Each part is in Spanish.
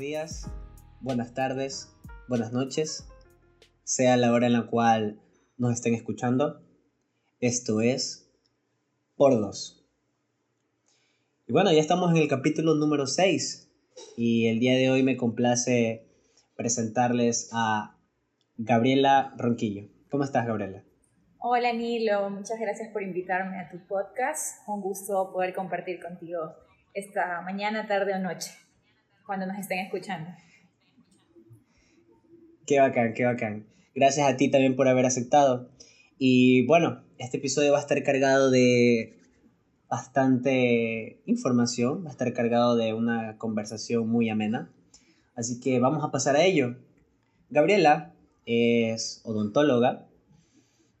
días, buenas tardes, buenas noches, sea la hora en la cual nos estén escuchando. Esto es Por Dos. Y bueno, ya estamos en el capítulo número 6 y el día de hoy me complace presentarles a Gabriela Ronquillo. ¿Cómo estás, Gabriela? Hola, Nilo. Muchas gracias por invitarme a tu podcast. Un gusto poder compartir contigo esta mañana, tarde o noche, cuando nos estén escuchando. Qué bacán, qué bacán. Gracias a ti también por haber aceptado. Y bueno, este episodio va a estar cargado de bastante información, va a estar cargado de una conversación muy amena. Así que vamos a pasar a ello. Gabriela es odontóloga,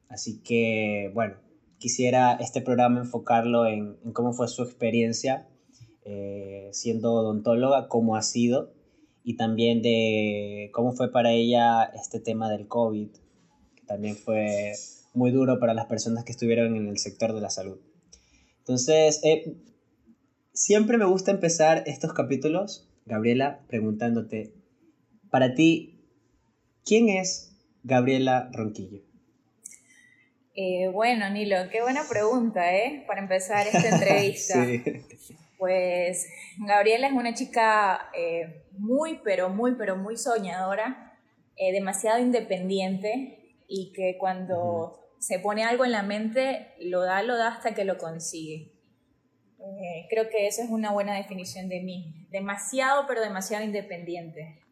así que bueno, quisiera este programa enfocarlo en, cómo fue su experiencia eh, siendo odontóloga, cómo ha sido y también de cómo fue para ella este tema del COVID, que también fue muy duro para las personas que estuvieron en el sector de la salud. Entonces, eh, siempre me gusta empezar estos capítulos, Gabriela, preguntándote, para ti, ¿quién es Gabriela Ronquillo? Eh, bueno, Nilo, qué buena pregunta, ¿eh? Para empezar esta entrevista. sí. Pues Gabriela es una chica eh, muy, pero muy, pero muy soñadora, eh, demasiado independiente y que cuando se pone algo en la mente, lo da, lo da hasta que lo consigue. Eh, creo que esa es una buena definición de mí. Demasiado, pero demasiado independiente.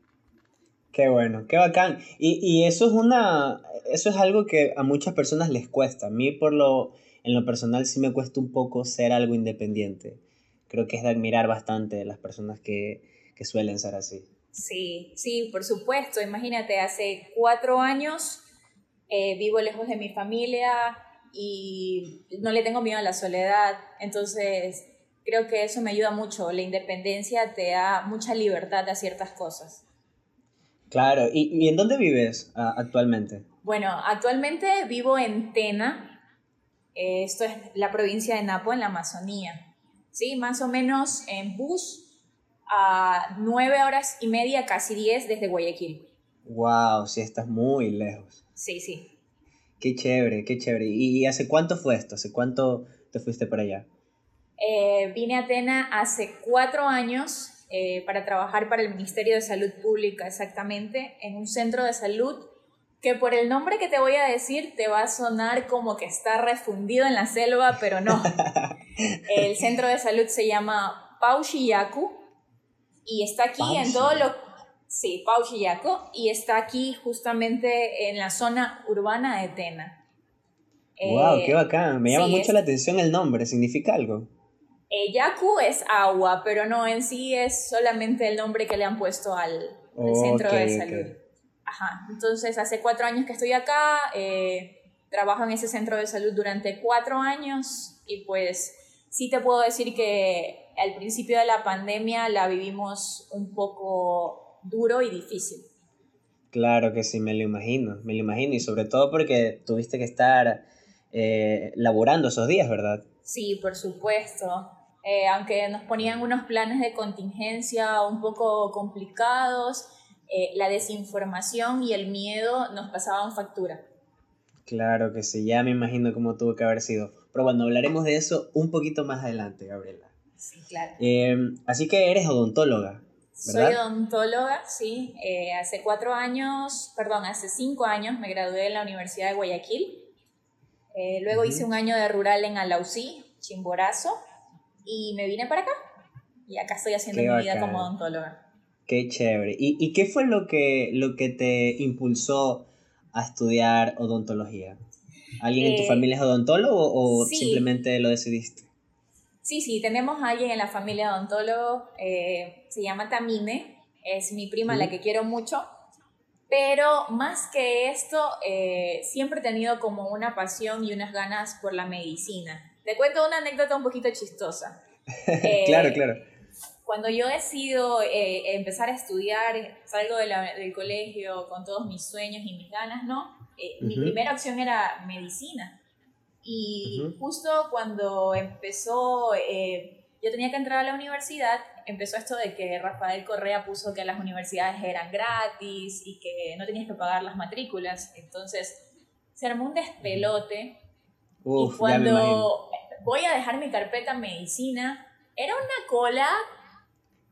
Qué bueno, qué bacán. Y, y eso es una, eso es algo que a muchas personas les cuesta. A mí por lo, en lo personal sí me cuesta un poco ser algo independiente creo que es de admirar bastante las personas que, que suelen ser así. Sí, sí, por supuesto. Imagínate, hace cuatro años eh, vivo lejos de mi familia y no le tengo miedo a la soledad. Entonces, creo que eso me ayuda mucho. La independencia te da mucha libertad a ciertas cosas. Claro, ¿y, y en dónde vives uh, actualmente? Bueno, actualmente vivo en Tena. Eh, esto es la provincia de Napo, en la Amazonía. ¿Sí? Más o menos en bus a nueve horas y media, casi diez desde Guayaquil. Wow, sí, estás muy lejos. Sí, sí. Qué chévere, qué chévere. ¿Y hace cuánto fue esto? ¿Hace cuánto te fuiste para allá? Eh, vine a Atena hace cuatro años eh, para trabajar para el Ministerio de Salud Pública, exactamente, en un centro de salud que por el nombre que te voy a decir te va a sonar como que está refundido en la selva, pero no. el centro de salud se llama Yaku y está aquí en todo lo... Sí, Yaku y está aquí justamente en la zona urbana de Tena. ¡Wow! ¡Qué eh, bacán! Me llama mucho la atención el nombre, ¿significa algo? Eh, yaku es agua, pero no en sí es solamente el nombre que le han puesto al, centro de salud. Ajá, entonces hace cuatro años que estoy acá, eh, trabajo en ese centro de salud durante cuatro años y pues sí te puedo decir que al principio de la pandemia la vivimos un poco duro y difícil. Claro que sí, me lo imagino, me lo imagino y sobre todo porque tuviste que estar eh, laborando esos días, ¿verdad? Sí, por supuesto. Eh, aunque nos ponían unos planes de contingencia un poco complicados, eh, la desinformación y el miedo nos pasaban factura. Claro que sí, ya me imagino cómo tuvo que haber sido. Pero bueno, hablaremos de eso un poquito más adelante, Gabriela. Sí, claro. Em, así que eres odontóloga. ¿verdad? Soy odontóloga, sí. Eh, hace cuatro años, perdón, hace cinco años me gradué en la Universidad de Guayaquil. Eh, luego hice un año de rural en Alausí, Chimborazo, y me vine para acá. Y acá estoy haciendo mi vida como odontóloga. Qué chévere. ¿Y, ¿Y, qué fue lo que, lo que te impulsó a estudiar odontología? ¿Alguien en tu eh, familia es odontólogo o simplemente lo decidiste? Sí, sí, tenemos a alguien en la familia odontólogo, eh, se llama Tamine, es mi prima, la que quiero mucho, pero más que esto, eh, siempre he tenido como una pasión y unas ganas por la medicina. Te cuento una anécdota un poquito chistosa. claro, claro cuando yo decido eh, empezar a estudiar, salgo del colegio con todos mis sueños y mis ganas, ¿no? Eh, mi primera opción era medicina. Y justo cuando empezó eh, yo tenía que entrar a la universidad, empezó esto de que Rafael Correa puso que las universidades eran gratis y que no tenías que pagar las matrículas. Entonces se armó un despelote. y cuando voy a dejar mi carpeta en medicina, era una cola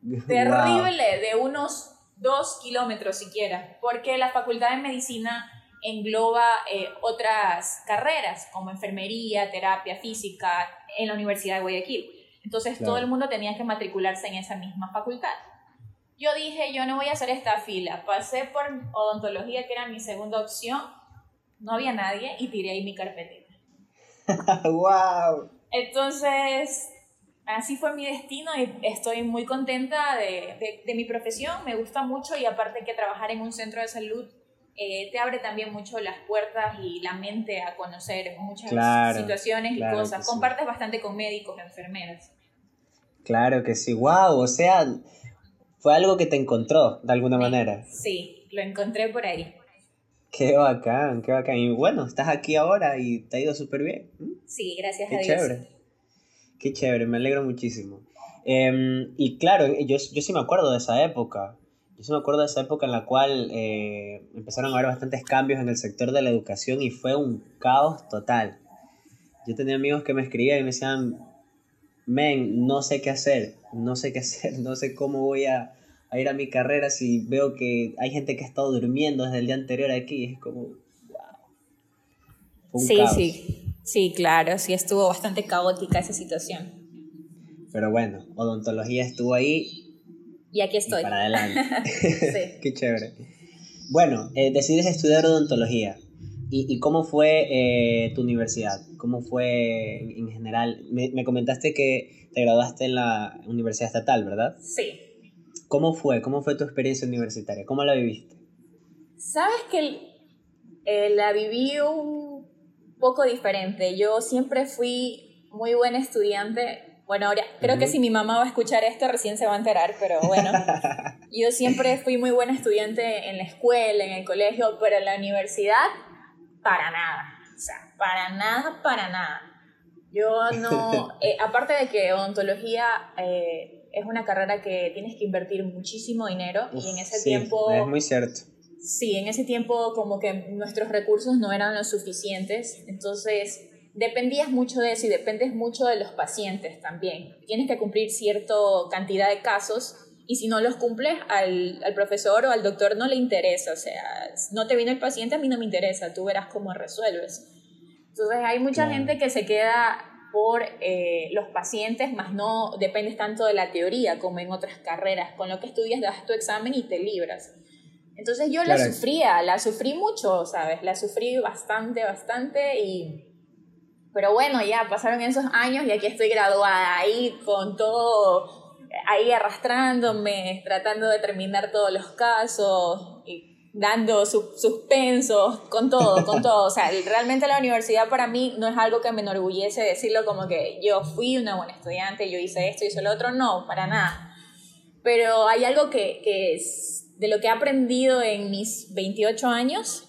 terrible de unos dos kilómetros siquiera, porque la facultad de medicina engloba eh, otras carreras como enfermería, terapia física en la Universidad de Guayaquil. Entonces todo el mundo tenía que matricularse en esa misma facultad. Yo dije, yo no voy a hacer esta fila. Pasé por odontología, que era mi segunda opción. No había nadie y tiré ahí mi carpetita. ¡Wow! Entonces, así fue mi destino y estoy muy contenta de, de, de mi profesión. Me gusta mucho y aparte que trabajar en un centro de salud eh, te abre también mucho las puertas y la mente a conocer muchas situaciones y cosas. Compartes bastante con médicos, enfermeras. Claro que sí, wow, o sea, fue algo que te encontró de alguna manera. Sí, lo encontré por ahí. Qué bacán, qué bacán. Y bueno, estás aquí ahora y te ha ido súper bien. Sí, gracias qué a Dios. Chévere. Qué chévere, me alegro muchísimo. Em, y claro, yo, yo sí me acuerdo de esa época. Yo sí me acuerdo de esa época en la cual eh, empezaron a haber bastantes cambios en el sector de la educación y fue un caos total. Yo tenía amigos que me escribían y me decían, men, no sé qué hacer, no sé qué hacer, no sé cómo voy a, ir a mi carrera si veo que hay gente que ha estado durmiendo desde el día anterior aquí. Es como, wow. sí, sí, sí, claro, sí estuvo bastante caótica esa situación. Pero bueno, odontología estuvo ahí. Y aquí estoy. para adelante. sí. Qué chévere. Bueno, eh, decides estudiar odontología. ¿Y, cómo fue eh, tu universidad? ¿Cómo fue en, general? Me, comentaste que te graduaste en la Universidad Estatal, ¿verdad? Sí. ¿Cómo fue? ¿Cómo fue tu experiencia universitaria? ¿Cómo la viviste? Sabes que eh, la viví un poco diferente. Yo siempre fui muy buena estudiante. Bueno, ahora creo que si mi mamá va a escuchar esto recién se va a enterar, pero bueno. yo siempre fui muy buena estudiante en la escuela, en el colegio, pero en la universidad para nada. O sea, para nada, para nada. Yo no, eh, aparte de que odontología eh, es una carrera que tienes que invertir muchísimo dinero y en ese tiempo... Es muy cierto. Sí, en ese tiempo como que nuestros recursos no eran lo suficientes, entonces dependías mucho de eso y dependes mucho de los pacientes también. Tienes que cumplir cierta cantidad de casos y si no los cumples, al, al, profesor o al doctor no le interesa. O sea, no te viene el paciente, a mí no me interesa, tú verás cómo resuelves. Entonces hay mucha gente que se queda por eh, los pacientes, más no dependes tanto de la teoría como en otras carreras. Con lo que estudias, das tu examen y te libras. Entonces yo la sufría, la sufrí mucho, ¿sabes? La sufrí bastante, bastante y... Pero bueno, ya pasaron esos años y aquí estoy graduada ahí con todo ahí arrastrándome, tratando de terminar todos los casos y dando suspensos, con todo, con todo. O sea, realmente la universidad para mí no es algo que me enorgullece decirlo como que yo fui una buena estudiante, yo hice esto, hice lo otro, no, para nada. Pero hay algo que, que es de lo que he aprendido en mis 28 años,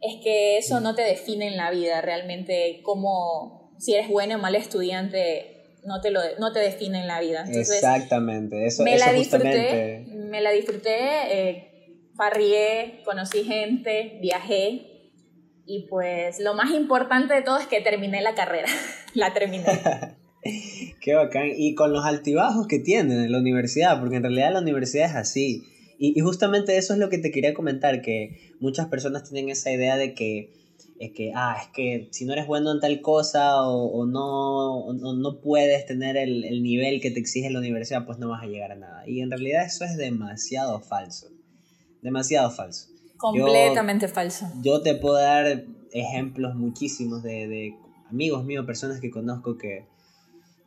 es que eso no te define en la vida realmente como si eres buena o mala estudiante no te, lo, no te define en la vida. Exactamente, eso, me la disfruté, me la disfruté, eh, farrié, conocí gente, viajé y pues lo más importante de todo es que terminé la carrera, la terminé. Qué bacán. Y con los altibajos que tienen en la universidad, porque en realidad la universidad es así. Y, y justamente eso es lo que te quería comentar, que muchas personas tienen esa idea de que es que, ah, es que si no eres bueno en tal cosa o, no, no puedes tener el, el, nivel que te exige la universidad, pues no vas a llegar a nada. Y en realidad eso es demasiado falso. Demasiado falso. Completamente falso. Yo te puedo dar ejemplos muchísimos de, de amigos míos, personas que conozco que,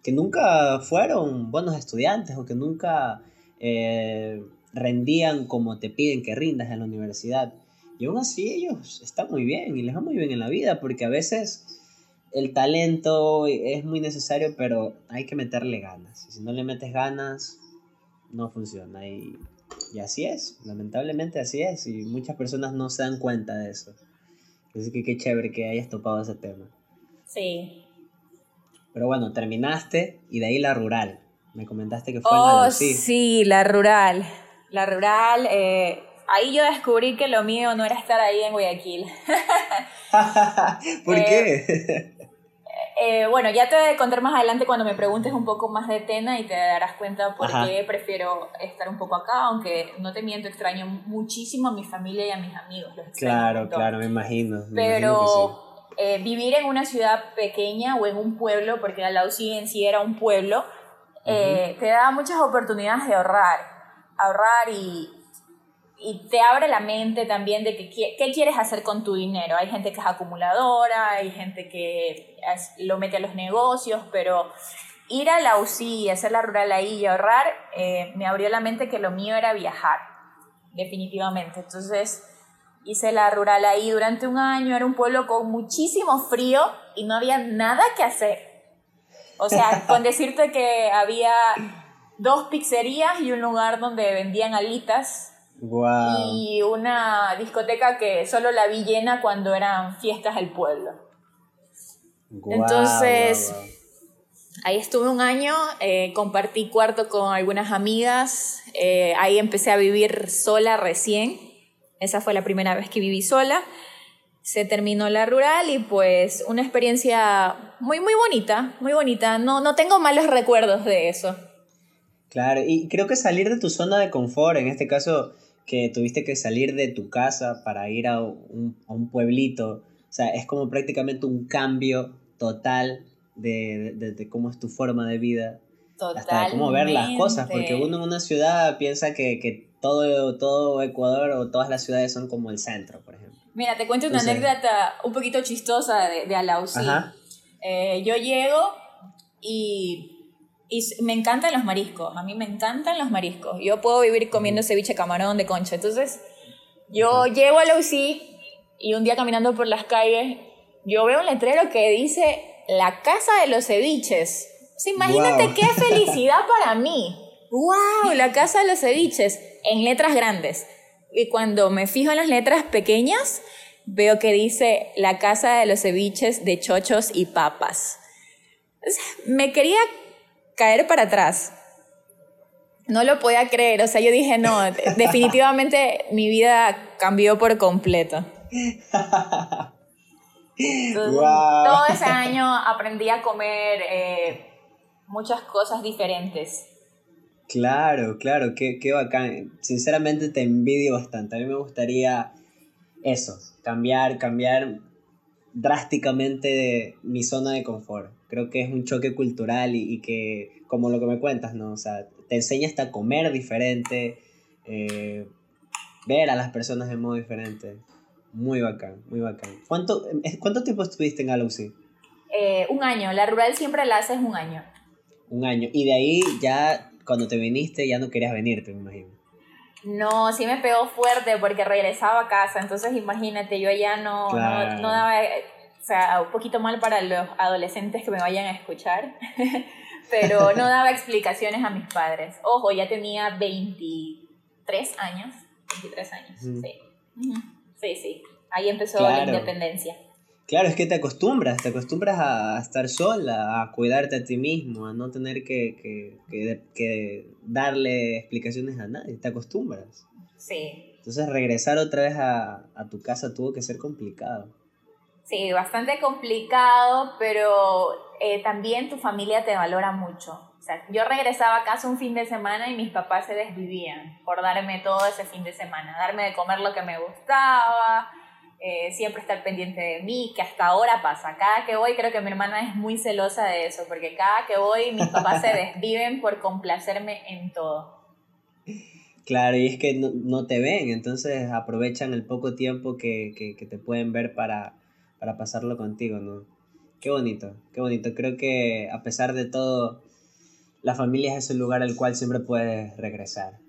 que nunca fueron buenos estudiantes o que nunca eh, rendían como te piden que rindas en la universidad. Y aún así ellos están muy bien y les va muy bien en la vida porque a veces el talento es muy necesario, pero hay que meterle ganas. Y si no le metes ganas, no funciona. Y, y así es, lamentablemente así es. Y muchas personas no se dan cuenta de eso. Así que qué chévere que hayas topado ese tema. Sí. Pero bueno, terminaste y de ahí la rural. Me comentaste que fue en Oh, sí, la rural. La rural, eh, ahí yo descubrí que lo mío no era estar ahí en Guayaquil. ¿Por qué? Eh, bueno, ya te voy a contar más adelante cuando me preguntes un poco más de Tena y te darás cuenta por qué prefiero estar un poco acá, aunque no te miento, extraño muchísimo a mi familia y a mis amigos. claro, claro, me imagino. Pero eh, vivir en una ciudad pequeña o en un pueblo, porque la UCI en sí era un pueblo, eh, te da muchas oportunidades de ahorrar, ahorrar y, y te abre la mente también de que, qué quieres hacer con tu dinero. Hay gente que es acumuladora, hay gente que lo mete a los negocios, pero ir a la UCI hacer la rural ahí y ahorrar, eh, me abrió la mente que lo mío era viajar, definitivamente. Entonces hice la rural ahí durante un año, era un pueblo con muchísimo frío y no había nada que hacer. O sea, con decirte que había dos pizzerías y un lugar donde vendían alitas y una discoteca que solo la vi llena cuando eran fiestas del pueblo. Entonces, ahí estuve un año, eh, compartí cuarto con algunas amigas, eh, ahí empecé a vivir sola recién, esa fue la primera vez que viví sola. Se terminó la rural y pues una experiencia muy, muy bonita, muy bonita. No, no tengo malos recuerdos de eso. Claro, y creo que salir de tu zona de confort, en este caso, que tuviste que salir de tu casa para ir a un, a un pueblito. O sea, es como prácticamente un cambio total de, de, de cómo es tu forma de vida. Totalmente. Hasta cómo ver las cosas, porque uno en una ciudad piensa que, que todo, todo Ecuador o todas las ciudades son como el centro, por ejemplo. Mira, te cuento una anécdota un poquito chistosa de, de Alausí. Eh, yo llego y y me encantan los mariscos, a mí me encantan los mariscos. Yo puedo vivir comiendo ceviche camarón de concha. Entonces, yo llego a la UCI y un día caminando por las calles, yo veo un letrero que dice la casa de los ceviches. imagínate qué felicidad para mí. ¡Wow! La casa de los ceviches en letras grandes. Y cuando me fijo en las letras pequeñas, veo que dice la casa de los ceviches de chochos y papas. Me quería caer para atrás. No lo podía creer, o sea, yo dije, no, definitivamente mi vida cambió por completo. Todo ese año aprendí a comer eh, muchas cosas diferentes. Claro, claro, qué, qué bacán. Sinceramente te envidio bastante. A mí me gustaría eso, cambiar, cambiar drásticamente mi zona de confort creo que es un choque cultural y, que, como lo que me cuentas, ¿no? O sea, te enseña hasta a comer diferente, eh, ver a las personas de modo diferente. Muy bacán, muy bacán. ¿Cuánto, eh, ¿cuánto tiempo estuviste en Aluxi? Eh, un año, la rural siempre la haces un año. Un año. Y de ahí ya, cuando te viniste, ya no querías venirte, me imagino. No, sí me pegó fuerte porque regresaba a casa, entonces imagínate, yo ya no, no, no daba o sea, un poquito mal para los adolescentes que me vayan a escuchar, pero no daba explicaciones a mis padres. Ojo, ya tenía 23 años, 23 años, sí. Sí, sí, ahí empezó la independencia. Claro, es que te acostumbras, te acostumbras a estar sola, a cuidarte a ti mismo, a no tener que, que, que, que darle explicaciones a nadie, te acostumbras. Sí. Entonces regresar otra vez a, a tu casa tuvo que ser complicado. Sí, bastante complicado, pero eh, también tu familia te valora mucho. O sea, yo regresaba a casa un fin de semana y mis papás se desvivían por darme todo ese fin de semana, darme de comer lo que me gustaba, eh, siempre estar pendiente de mí, que hasta ahora pasa. Cada que voy creo que mi hermana es muy celosa de eso, porque cada que voy mis papás se desviven por complacerme en todo. Claro, y es que no, te ven, entonces aprovechan el poco tiempo que, que te pueden ver para, para pasarlo contigo, ¿no? Qué bonito, qué bonito. Creo que a pesar de todo, la familia es ese lugar al cual siempre puedes regresar.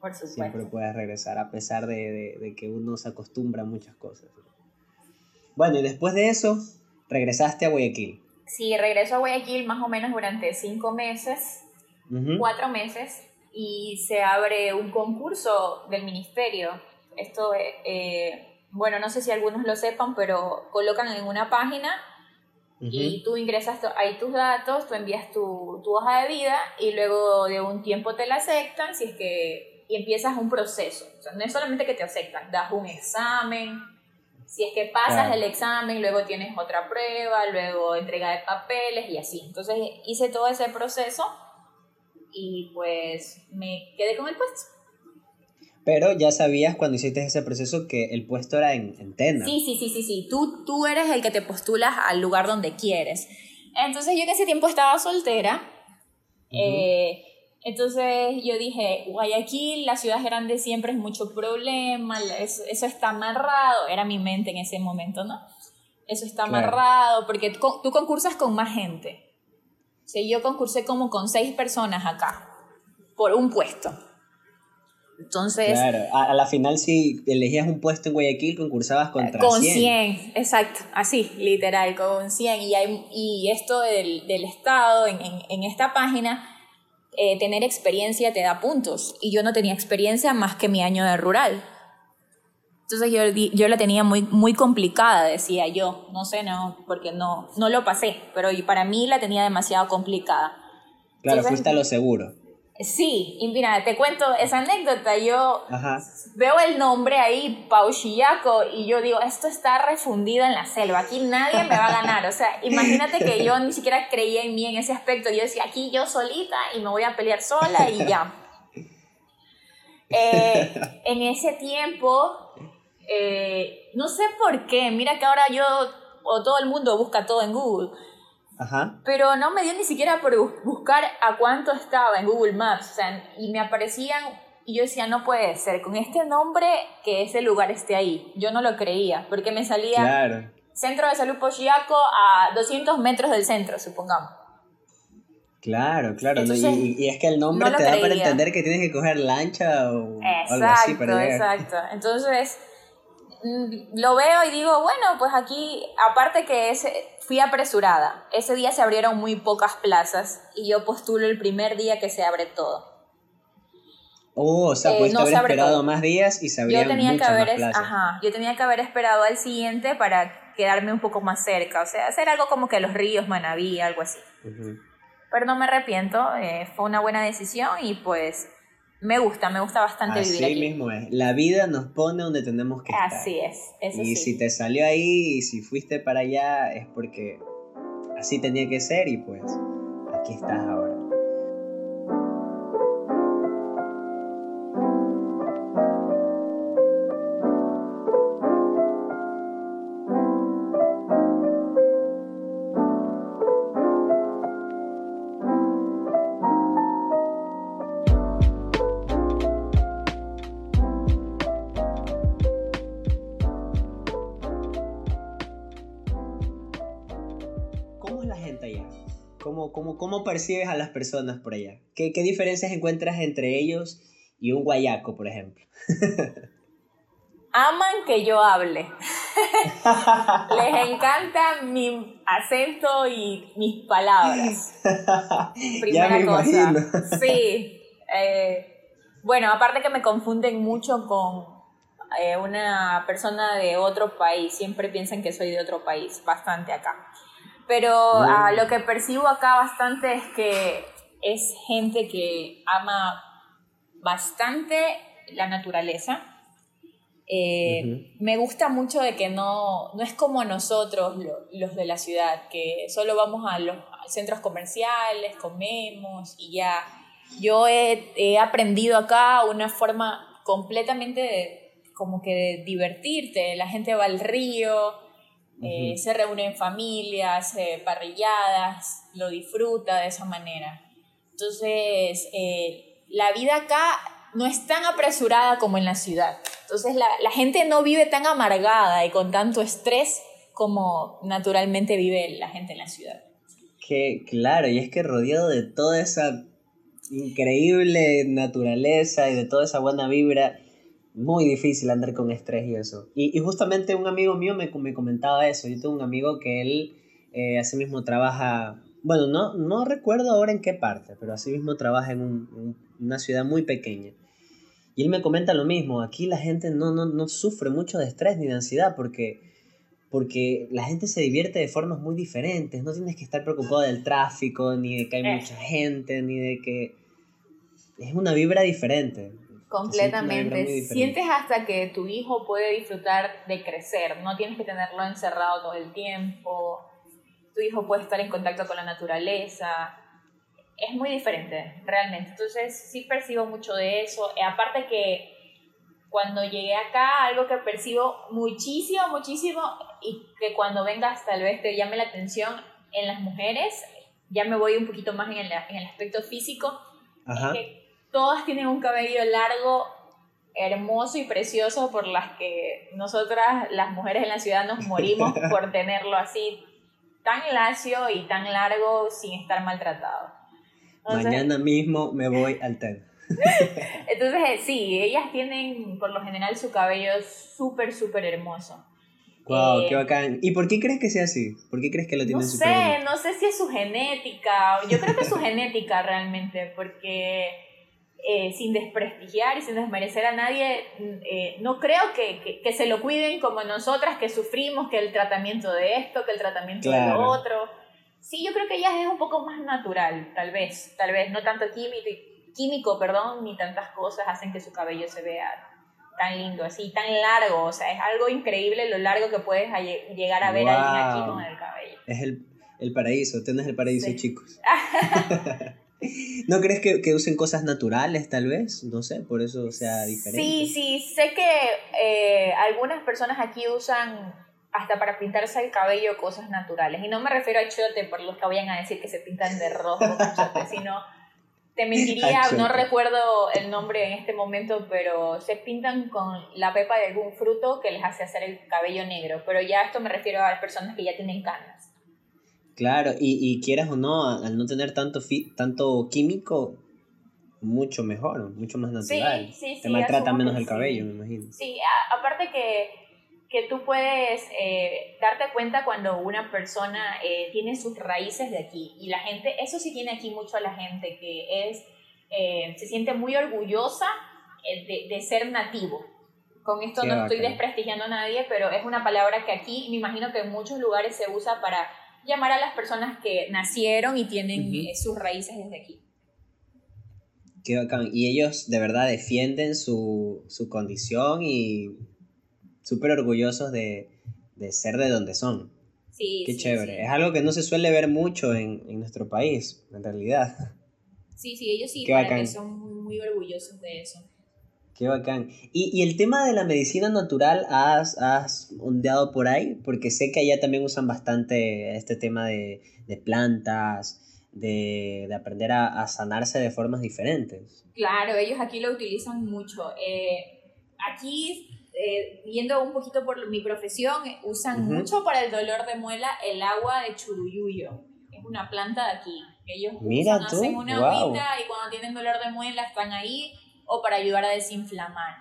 Por supuesto. Siempre puedes regresar, a pesar de, que uno se acostumbra a muchas cosas. Bueno, y después de eso, regresaste a Guayaquil. Sí, regreso a Guayaquil más o menos durante cinco meses, cuatro meses, y se abre un concurso del ministerio. Esto eh, bueno, no sé si algunos lo sepan, pero colocan en una página Y tú ingresas ahí tus datos, tú envías tu, tu, hoja de vida y luego de un tiempo te la aceptan si es que y empiezas un proceso. O sea, no es solamente que te aceptan, das un examen, si es que pasas el examen, luego tienes otra prueba, luego entrega de papeles y así. Entonces hice todo ese proceso y pues me quedé con el puesto. Pero ya sabías cuando hiciste ese proceso que el puesto era en, en Tena. Sí, sí, sí, sí, sí. Tú, tú eres el que te postulas al lugar donde quieres. Entonces yo en ese tiempo estaba soltera. eh, entonces yo dije, Guayaquil, la ciudad grande siempre es mucho problema, eso, eso, está amarrado, era mi mente en ese momento, ¿no? Eso está amarrado, porque tú, tú concursas con más gente. O sea, yo concursé como con seis personas acá, por un puesto. Entonces. Claro, a, la final, si elegías un puesto en Guayaquil, concursabas contra con 100. Con 100, exacto, así, literal, con 100. Y, hay, y esto del, del Estado, en, en, en, esta página, eh, tener experiencia te da puntos. Y yo no tenía experiencia más que mi año de rural. Entonces yo, yo la tenía muy, muy complicada, decía yo. No sé, no, porque no, no lo pasé, pero para mí la tenía demasiado complicada. Claro, fuiste a lo seguro. Sí, y mira, te cuento esa anécdota. Yo veo el nombre ahí, Pauchillaco, y yo digo, esto está refundido en la selva, aquí nadie me va a ganar. O sea, imagínate que yo ni siquiera creía en mí en ese aspecto. Yo decía, aquí yo solita y me voy a pelear sola y ya. Eh, en ese tiempo, eh, no sé por qué, mira que ahora yo, o todo el mundo busca todo en Google pero no me dio ni siquiera por buscar a cuánto estaba en Google Maps. y me aparecían y yo decía, no puede ser, con este nombre que ese lugar esté ahí. Yo no lo creía, porque me salía Centro de Salud Pochiaco a 200 metros del centro, supongamos. Claro, claro. y, es que el nombre te da para entender que tienes que coger lancha o algo así para Exacto, Entonces lo veo y digo, bueno, pues aquí, aparte que ese, fui apresurada, ese día se abrieron muy pocas plazas y yo postulo el primer día que se abre todo. Oh, o sea, pues haber esperado más días y se abrieron yo tenía que haber, más Ajá, yo tenía que haber esperado al siguiente para quedarme un poco más cerca, o sea, hacer algo como que los ríos, Manaví, algo así. Pero no me arrepiento, eh, fue una buena decisión y pues me gusta, me gusta bastante vivir. Así mismo es. La vida nos pone donde tenemos que estar. Así es, eso Y si te salió ahí y si fuiste para allá es porque así tenía que ser y pues aquí estás ahora. ¿Cómo, percibes a las personas por allá? ¿Qué, ¿Qué diferencias encuentras entre ellos y un guayaco, por ejemplo? Aman que yo hable. Les encanta mi acento y mis palabras. Primera cosa. Sí. Eh, bueno, aparte que me confunden mucho con eh, una persona de otro país. Siempre piensan que soy de otro país, bastante acá. Pero ah, lo que percibo acá bastante es que es gente que ama bastante la naturaleza. Eh, me gusta mucho de que no, no es como nosotros, los de la ciudad, que solo vamos a los centros comerciales, comemos y ya. Yo he, he aprendido acá una forma completamente de, como que de divertirte. La gente va al río, eh, se reúne en familias, parrilladas, lo disfruta de esa manera. Entonces, eh, la vida acá no es tan apresurada como en la ciudad. Entonces, la, la, gente no vive tan amargada y con tanto estrés como naturalmente vive la gente en la ciudad. Que claro, y es que rodeado de toda esa increíble naturaleza y de toda esa buena vibra, muy difícil andar con estrés y eso. Y, y justamente un amigo mío me, me, comentaba eso. Yo tengo un amigo que él eh, así mismo trabaja, bueno, no, no recuerdo ahora en qué parte, pero así mismo trabaja en, un, una ciudad muy pequeña. Y él me comenta lo mismo, aquí la gente no, no, no sufre mucho de estrés ni de ansiedad porque porque la gente se divierte de formas muy diferentes. No tienes que estar preocupado del tráfico, ni de que hay Eh. mucha gente, ni de que... Es una vibra diferente. Completamente. diferente. Sientes hasta que tu hijo puede disfrutar de crecer. No tienes que tenerlo encerrado todo el tiempo. Tu hijo puede estar en contacto con la naturaleza. Es muy diferente, realmente. Entonces, sí percibo mucho de eso. Eh, aparte que cuando llegué acá, algo que percibo muchísimo, muchísimo, y que cuando vengas tal vez te llame la atención en las mujeres, ya me voy un poquito más en el, en el aspecto físico, Ajá. que todas tienen un cabello largo, hermoso y precioso por las que nosotras, las mujeres en la ciudad, nos morimos por tenerlo así tan lacio y tan largo sin estar maltratado. Entonces, Mañana mismo me voy al TED. entonces, eh, sí, ellas tienen por lo general su cabello súper, súper hermoso. Wow, Eh, qué bacán. ¿Y por qué crees que sea así? ¿Por qué crees que lo No tienen súper sé, no sé si es su genética. Yo creo que es su genética realmente, porque eh, sin desprestigiar y sin desmerecer a nadie, eh, no creo que, que, que se lo cuiden como nosotras que sufrimos, que el tratamiento de esto, que el tratamiento de Claro. lo otro. Sí, yo creo que ellas es un poco más natural, tal vez, tal vez, no tanto químico, químico perdón, ni tantas cosas hacen que su cabello se vea tan lindo, así, tan largo, o sea, es algo increíble lo largo que puedes llegar a ver a alguien aquí con el cabello. Es el, el paraíso, tienes el paraíso, Sí. chicos. ¿No crees que, que usen cosas naturales, tal vez? No sé, por eso sea diferente. Sí, sí, sé que eh, algunas personas aquí usan hasta para pintarse el cabello cosas naturales. Y no me refiero a chote por los que vayan a decir que se pintan de rojo con chote, sino te mentiría, no recuerdo el nombre en este momento, pero se pintan con la pepa de algún fruto que les hace hacer el cabello negro. Pero ya esto me refiero a las personas que ya tienen canas. Claro, y, y quieras o no, al no tener tanto, fi- tanto químico, mucho mejor, mucho más natural. Sí, sí, sí, Te maltrata menos el cabello, me imagino. Sí, a- aparte que, que tú puedes eh, darte cuenta cuando una persona eh, tiene sus raíces de aquí y la gente, eso sí tiene aquí mucho a la gente, que es, eh, se siente muy orgullosa eh, de, de ser nativo. Con esto Qué no estoy bacán. desprestigiando a nadie, pero es una palabra que aquí me imagino que en muchos lugares se usa para llamar a las personas que nacieron y tienen eh, sus raíces desde aquí. Qué bacán. Y ellos de verdad defienden su, su condición y súper orgullosos de, de ser de donde son. Sí, Qué sí, chévere. sí. Es algo que no se suele ver mucho en, en nuestro país, en realidad. Sí, sí, ellos sí, Qué para bacán. que son muy, muy orgullosos de eso. Qué bacán. Y, y el tema de la medicina natural, ¿has, has ondeado por ahí? Porque sé que allá también usan bastante este tema de, de plantas, de, de aprender a, a sanarse de formas diferentes. Claro, ellos aquí lo utilizan mucho. Eh, aquí, eh, yendo un poquito por mi profesión, usan Ujú. mucho para el dolor de muela el agua de churuyuyo. Es una planta de aquí. Ellos Mira usan, tú, hacen una agüita y cuando tienen dolor de muela están ahí o para ayudar a desinflamar.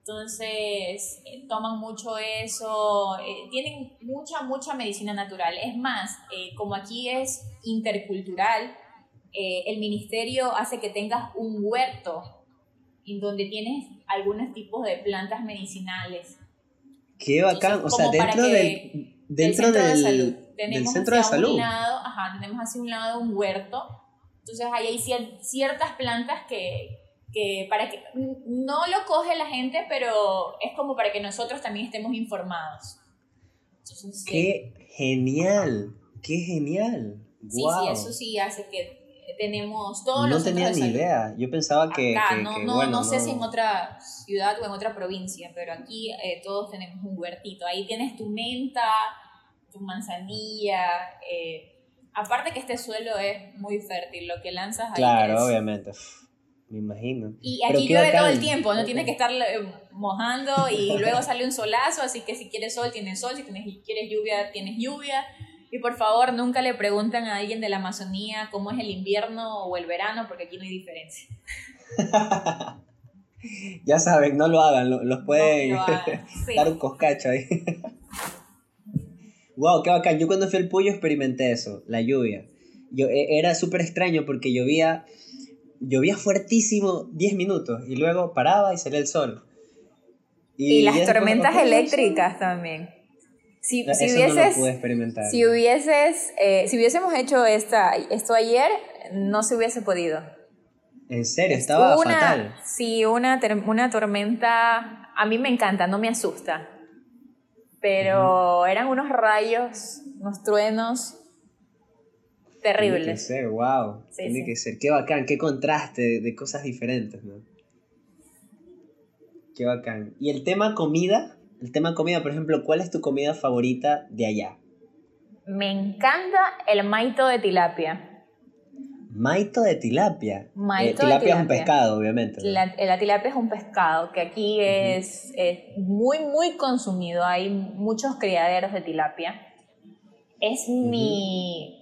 Entonces, eh, toman mucho eso, eh, tienen mucha, mucha medicina natural. Es más, eh, como aquí es intercultural, eh, el ministerio hace que tengas un huerto en donde tienes algunos tipos de plantas medicinales. Qué bacán. Entonces, o sea, dentro del, dentro centro de del, salud. del Tenemos centro de salud. un lado, ajá, tenemos hacia un lado un huerto. Entonces ahí hay cier- ciertas plantas que, que para que no lo coge la gente, pero es como para que nosotros también estemos informados. Entonces, sí, Qué genial. Qué genial. sí, Guau. sí, eso sí hace que tenemos todos No los tenía ni idea. Yo pensaba que, Acá, que- no, que, no, bueno, no sé si en otra ciudad o en otra provincia, pero aquí eh, todos tenemos un huertito. Ahí tienes tu menta, tu manzanilla. eh, aparte que este suelo es muy fértil, lo que lanzas ahí Claro, es- obviamente. Me imagino. Y aquí llueve todo el tiempo, no tienes que estar eh, mojando y luego sale un solazo, así que si quieres sol, tienes sol, si tienes, quieres lluvia, tienes lluvia. Y por favor, nunca le preguntan a alguien de la Amazonía cómo es el invierno o el verano, porque aquí no hay diferencia. Ya saben, no lo hagan, lo- los pueden No lo hagan, sí. dar un coscacho ahí. wow, qué bacán. Yo cuando fui al Puyo experimenté eso, la lluvia. Yo, e- era súper extraño porque llovía, llovía fuertísimo 10 minutos y luego paraba y salía el sol. Y las tormentas eléctricas también. Si, si no hubieses, si eh, si hubiésemos hecho esta, esto ayer, no se hubiese podido. En serio, estaba una, fatal. Sí, una, una tormenta, a mí me encanta, no me asusta. Pero eran unos rayos, unos truenos Tiene que ser, wow. Sí, Tiene sí. que ser. Qué bacán, qué contraste de, cosas diferentes, ¿no? Qué bacán. Y el tema comida, el tema comida, por ejemplo, ¿cuál es tu comida favorita de allá? Me encanta el maito de tilapia. Maito de tilapia. Maito Eh, de tilapia es un tilapia. pescado, obviamente. ¿no? La, la tilapia es un pescado que aquí es, es muy, muy consumido. Hay muchos criaderos de tilapia. Es mi,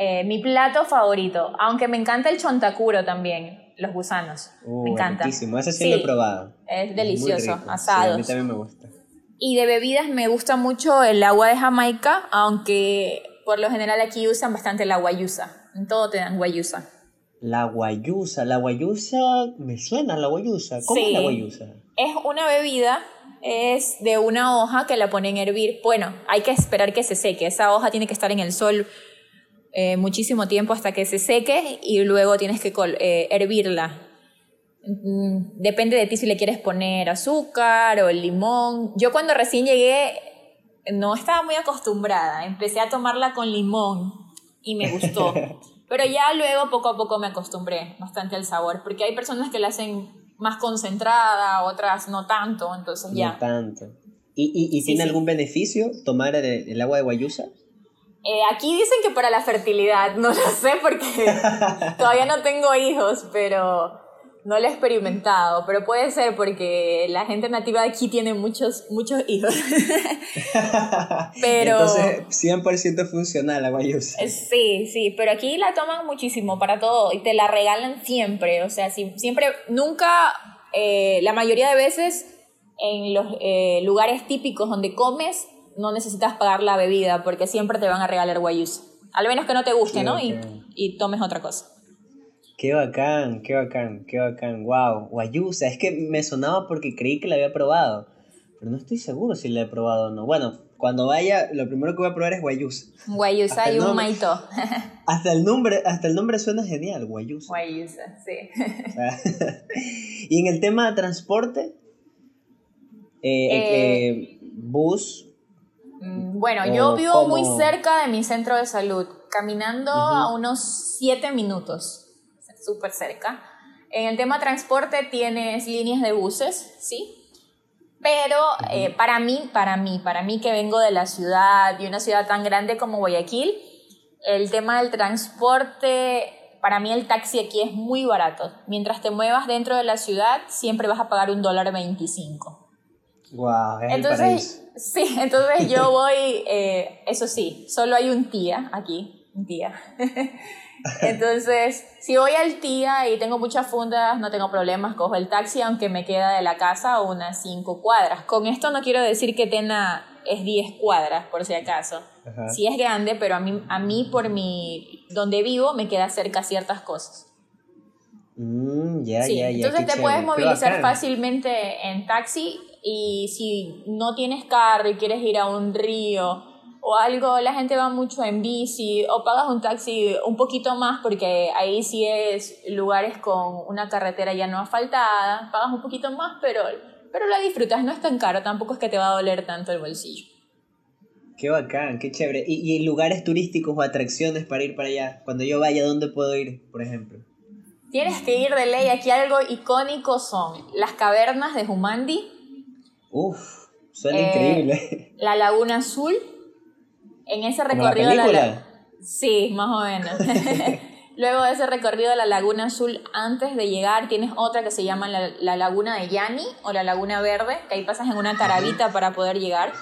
eh, mi plato favorito, aunque me encanta el chontacuro también, los gusanos. Uh, me encanta. riquísimo. Ese sí, Sí, lo he probado. Es delicioso. Sí, a mí también me gusta. Y de bebidas me gusta mucho el agua de Jamaica, aunque por lo general aquí usan bastante la guayusa. En todo te dan guayusa. La guayusa, la guayusa, me suena la guayusa. ¿Cómo es la guayusa? Es una bebida, es de una hoja que la ponen a hervir. Bueno, hay que esperar que se seque. Esa hoja tiene que estar en el sol eh, muchísimo tiempo hasta que se seque y luego tienes que eh, hervirla. Mm, Depende de ti si le quieres poner azúcar o limón. Yo cuando recién llegué no estaba muy acostumbrada. Empecé a tomarla con limón y me gustó. Pero ya luego poco a poco me acostumbré bastante al sabor, porque hay personas que la hacen más concentrada, otras no tanto, entonces ya. No tanto. ¿Y, y, y Sí, tiene sí. algún beneficio tomar el, el agua de guayusa? Eh, aquí dicen que para la fertilidad, no lo sé porque todavía no tengo hijos, pero no lo he experimentado. Pero puede ser porque la gente nativa de aquí tiene muchos, muchos hijos. Pero- Entonces, 100% funcional la guayusa. Eh, Sí, sí, pero aquí la toman muchísimo para todo y te la regalan siempre. O sea, si- siempre, nunca, eh, la mayoría de veces en los eh, lugares típicos donde comes, no necesitas pagar la bebida porque siempre te van a regalar guayusa. Al menos que no te guste, Qué ¿no? Y, y tomes otra cosa. Qué bacán, qué bacán, qué bacán. Wow, guayusa. Es que me sonaba porque creí que la había probado. Pero no estoy seguro si la he probado o no. Bueno, cuando vaya, lo primero que voy a probar es guayusa. Guayusa Hasta y un maito. Hasta el nombre, hasta el nombre suena genial, guayusa. Guayusa, sí. O sea, y en el tema de transporte, eh, Eh, eh, bus, Bueno, ¿O yo vivo muy cerca de mi centro de salud, caminando a unos 7 minutos, súper cerca. En el tema transporte tienes líneas de buses, ¿sí? Pero eh, para mí, para mí, para mí que vengo de la ciudad, de una ciudad tan grande como Guayaquil, el tema del transporte, para mí el taxi aquí es muy barato. Mientras te muevas dentro de la ciudad, siempre vas a pagar un dólar 25. Wow, es el. Entonces, sí, entonces yo voy, eh, eso sí, solo hay un tía aquí, un tía. Entonces, si voy al tía y tengo muchas fundas, no tengo problemas, cojo el taxi, aunque me queda de la casa unas 5 cuadras. Con esto no quiero decir que Tena es 10 cuadras, por si acaso. Ajá. Sí es grande, pero a mí, a mí por mi, donde vivo, me queda cerca ciertas cosas. Mm, ya, Sí, ya, ya. entonces te chévere, puedes movilizar fácilmente en taxi y si no tienes carro y quieres ir a un río o algo, la gente va mucho en bici o pagas un taxi un poquito más porque ahí sí es lugares con una carretera ya no asfaltada, pagas un poquito más, pero, pero la disfrutas, no es tan caro, tampoco es que te va a doler tanto el bolsillo. Qué bacán, qué chévere. ¿Y, y lugares turísticos o atracciones para ir para allá? Cuando yo vaya, ¿dónde puedo ir, por ejemplo? Tienes que ir de ley, aquí algo icónico son las cavernas de Humandi, Uf, suena Eh, increíble. La Laguna Azul, en ese ¿Como la recorrido de la, película? la- Sí, más o menos. Luego de ese recorrido de la Laguna Azul, antes de llegar, tienes otra que se llama la, la Laguna de Yani o la Laguna Verde, que ahí pasas en una tarabita para poder llegar.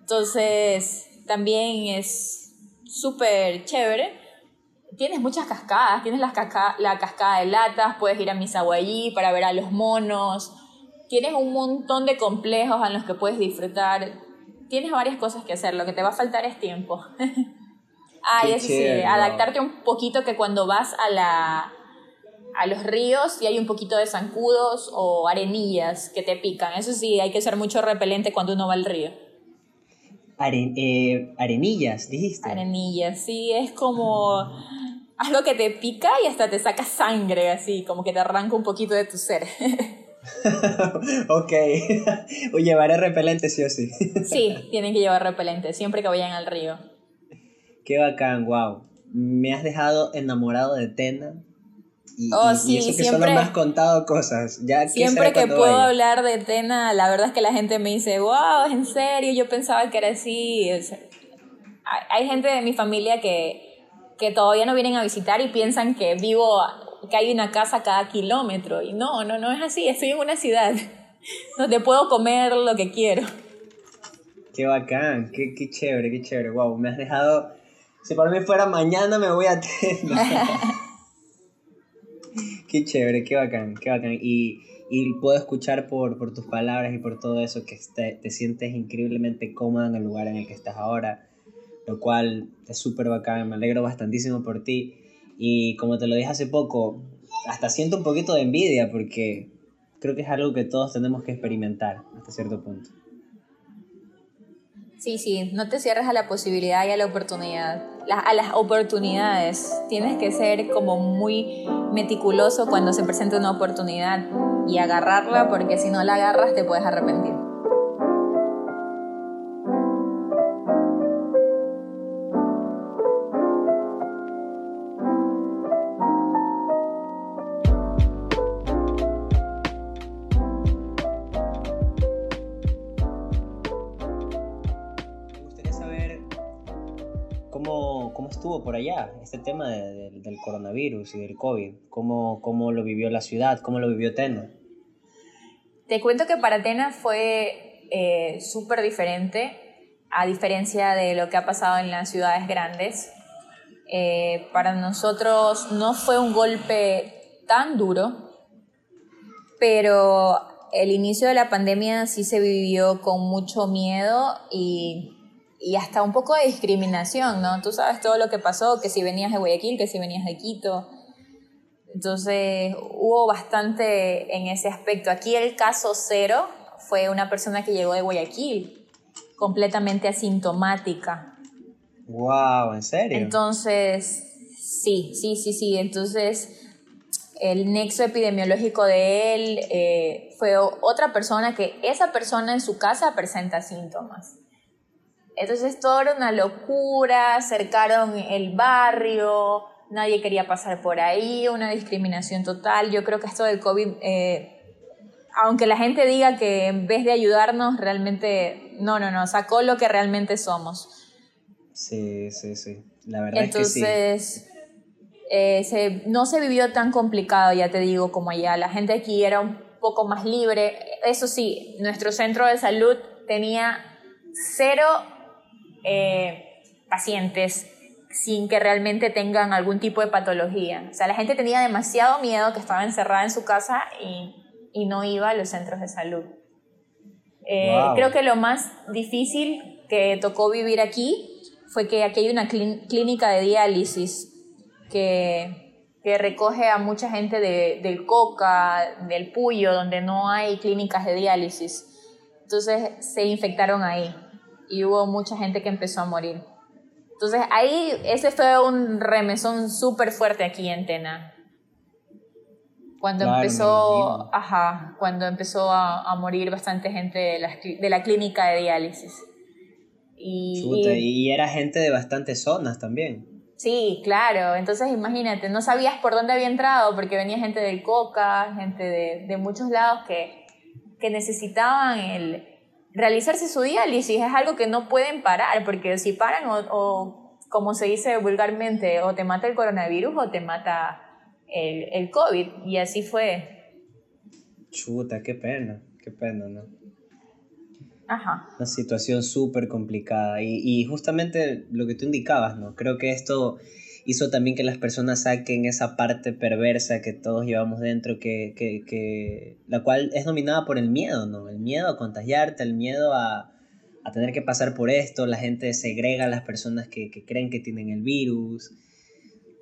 Entonces, también es súper chévere. Tienes muchas cascadas, tienes casca- la cascada de latas, puedes ir a Misaguayí para ver a los monos, tienes un montón de complejos en los que puedes disfrutar, tienes varias cosas que hacer, lo que te va a faltar es tiempo. ah, y Qué eso chévere, sí, adaptarte un poquito que cuando vas a la a los ríos y hay un poquito de zancudos o arenillas que te pican. Eso sí, hay que ser mucho repelente cuando uno va al río. eh, arenillas, dijiste. Arenillas, sí, es como algo que te pica y hasta te saca sangre, así, como que te arranca un poquito de tu ser. ok. o llevaré repelente sí o sí. sí, tienen que llevar repelente siempre que vayan al río. Qué bacán, wow. Me has dejado enamorado de Tena. Y, oh, sí, eso que solo me has contado cosas. Ya, siempre que puedo hablar de Tena, la verdad es que la gente me dice, wow, en serio, yo pensaba que era así. hay gente de mi familia que, que todavía no vienen a visitar y piensan que vivo que hay una casa cada kilómetro. Y no, no, no es así. Estoy en una ciudad donde puedo comer lo que quiero. Qué bacán, qué, qué chévere, qué chévere. Wow, me has dejado. Si por mí fuera mañana, me voy a qué chévere, qué bacán, qué bacán. Y, y puedo escuchar por, por, tus palabras y por todo eso que te, te sientes increíblemente cómoda en el lugar en el que estás ahora, lo cual es súper bacán. Me alegro bastantísimo por ti. Y como te lo dije hace poco, hasta siento un poquito de envidia porque creo que es algo que todos tenemos que experimentar hasta cierto punto. Sí, sí, no te cierres a la posibilidad y a la oportunidad. a las oportunidades. Tienes que ser como muy meticuloso cuando se presenta una oportunidad y agarrarla porque si no la agarras te puedes arrepentir. Por allá, este tema del coronavirus y del COVID? ¿Cómo, ¿Cómo lo vivió la ciudad? ¿Cómo lo vivió Tena? Te cuento que para Tena fue eh, súper diferente, a diferencia de lo que ha pasado en las ciudades grandes. Eh, para nosotros no fue un golpe tan duro, pero el inicio de la pandemia sí se vivió con mucho miedo y y hasta un poco de discriminación, ¿no? Tú sabes todo lo que pasó, que si venías de Guayaquil, que si venías de Quito. Entonces hubo bastante en ese aspecto. Aquí el caso cero fue una persona que llegó de Guayaquil, completamente asintomática. Wow, ¿en serio? Entonces, sí, sí, sí, sí. Entonces, el nexo epidemiológico de él eh, fue otra persona que esa persona en su casa presenta síntomas. Entonces todo era una locura, cercaron el barrio, nadie quería pasar por ahí, una discriminación total. Yo creo que esto del COVID, eh, aunque la gente diga que en vez de ayudarnos, realmente, no, no, no, sacó lo que realmente somos. Sí, sí, sí, la verdad es que sí. Entonces, eh, no se vivió tan complicado, ya te digo, como allá. La gente aquí era un poco más libre. Eso sí, nuestro centro de salud tenía cero eh, pacientes sin que realmente tengan algún tipo de patología. O sea, la gente tenía demasiado miedo que estaba encerrada en su casa y, y no iba a los centros de salud. Eh, creo que lo más difícil que tocó vivir aquí fue que aquí hay una clínica de diálisis que, que recoge a mucha gente de, del Coca, del Puyo, donde no hay clínicas de diálisis. Entonces se infectaron ahí y hubo mucha gente que empezó a morir. Entonces ahí ese fue un remesón súper fuerte aquí en Tena. Cuando empezó, ajá, cuando empezó a, a, morir bastante gente de la, de la clínica de diálisis. Y, y, era gente de bastantes zonas también. Sí, claro. Entonces imagínate, no sabías por dónde había entrado porque venía gente del Coca, gente de, de muchos lados que, que necesitaban el, realizarse su diálisis es algo que no pueden parar, porque si paran o, como se dice vulgarmente, o te mata el coronavirus o te mata el, el COVID, y así fue. Chuta, qué pena, qué pena, ¿no? Ajá. Una situación súper complicada. Y, y justamente lo que tú indicabas, ¿no? Creo que esto hizo también que las personas saquen esa parte perversa que todos llevamos dentro, que, que, que, la cual es dominada por el miedo, ¿no? El miedo a contagiarte, el miedo a, a tener que pasar por esto, la gente segrega a las personas que, que creen que tienen el virus.